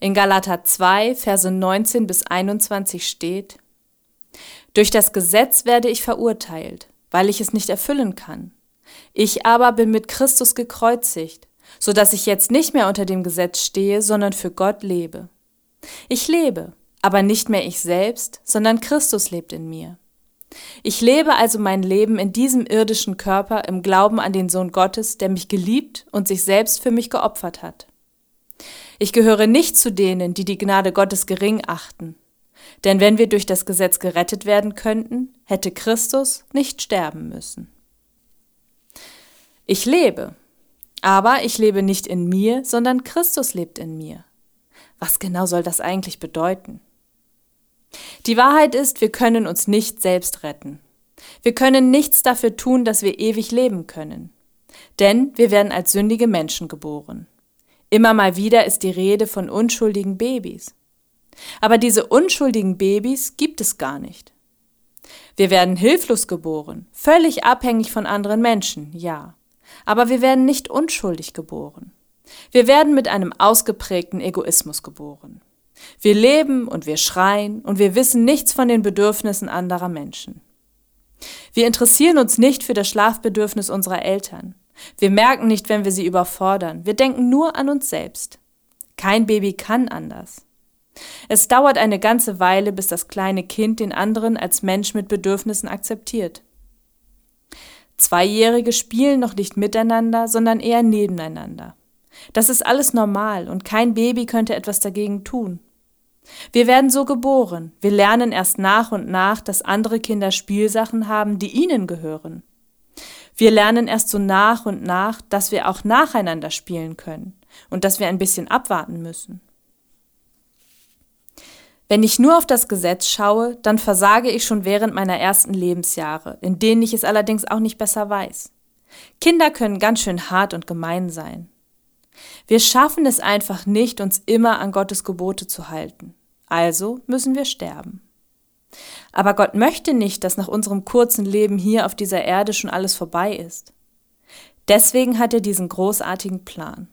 In Galater 2, Verse 19 bis 21 steht, Durch das Gesetz werde ich verurteilt, weil ich es nicht erfüllen kann. Ich aber bin mit Christus gekreuzigt, so dass ich jetzt nicht mehr unter dem Gesetz stehe, sondern für Gott lebe. Ich lebe, aber nicht mehr ich selbst, sondern Christus lebt in mir. Ich lebe also mein Leben in diesem irdischen Körper im Glauben an den Sohn Gottes, der mich geliebt und sich selbst für mich geopfert hat. Ich gehöre nicht zu denen, die die Gnade Gottes gering achten. Denn wenn wir durch das Gesetz gerettet werden könnten, hätte Christus nicht sterben müssen. Ich lebe, aber ich lebe nicht in mir, sondern Christus lebt in mir. Was genau soll das eigentlich bedeuten? Die Wahrheit ist, wir können uns nicht selbst retten. Wir können nichts dafür tun, dass wir ewig leben können. Denn wir werden als sündige Menschen geboren. Immer mal wieder ist die Rede von unschuldigen Babys. Aber diese unschuldigen Babys gibt es gar nicht. Wir werden hilflos geboren, völlig abhängig von anderen Menschen, ja. Aber wir werden nicht unschuldig geboren. Wir werden mit einem ausgeprägten Egoismus geboren. Wir leben und wir schreien und wir wissen nichts von den Bedürfnissen anderer Menschen. Wir interessieren uns nicht für das Schlafbedürfnis unserer Eltern. Wir merken nicht, wenn wir sie überfordern. Wir denken nur an uns selbst. Kein Baby kann anders. Es dauert eine ganze Weile, bis das kleine Kind den anderen als Mensch mit Bedürfnissen akzeptiert. Zweijährige spielen noch nicht miteinander, sondern eher nebeneinander. Das ist alles normal und kein Baby könnte etwas dagegen tun. Wir werden so geboren. Wir lernen erst nach und nach, dass andere Kinder Spielsachen haben, die ihnen gehören. Wir lernen erst so nach und nach, dass wir auch nacheinander spielen können und dass wir ein bisschen abwarten müssen. Wenn ich nur auf das Gesetz schaue, dann versage ich schon während meiner ersten Lebensjahre, in denen ich es allerdings auch nicht besser weiß. Kinder können ganz schön hart und gemein sein. Wir schaffen es einfach nicht, uns immer an Gottes Gebote zu halten. Also müssen wir sterben. Aber Gott möchte nicht, dass nach unserem kurzen Leben hier auf dieser Erde schon alles vorbei ist. Deswegen hat er diesen großartigen Plan.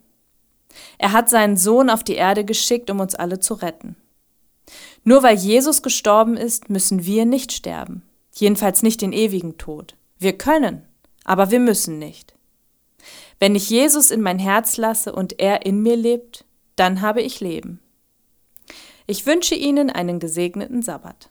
Er hat seinen Sohn auf die Erde geschickt, um uns alle zu retten. Nur weil Jesus gestorben ist, müssen wir nicht sterben. Jedenfalls nicht den ewigen Tod. Wir können, aber wir müssen nicht. Wenn ich Jesus in mein Herz lasse und er in mir lebt, dann habe ich Leben. Ich wünsche Ihnen einen gesegneten Sabbat.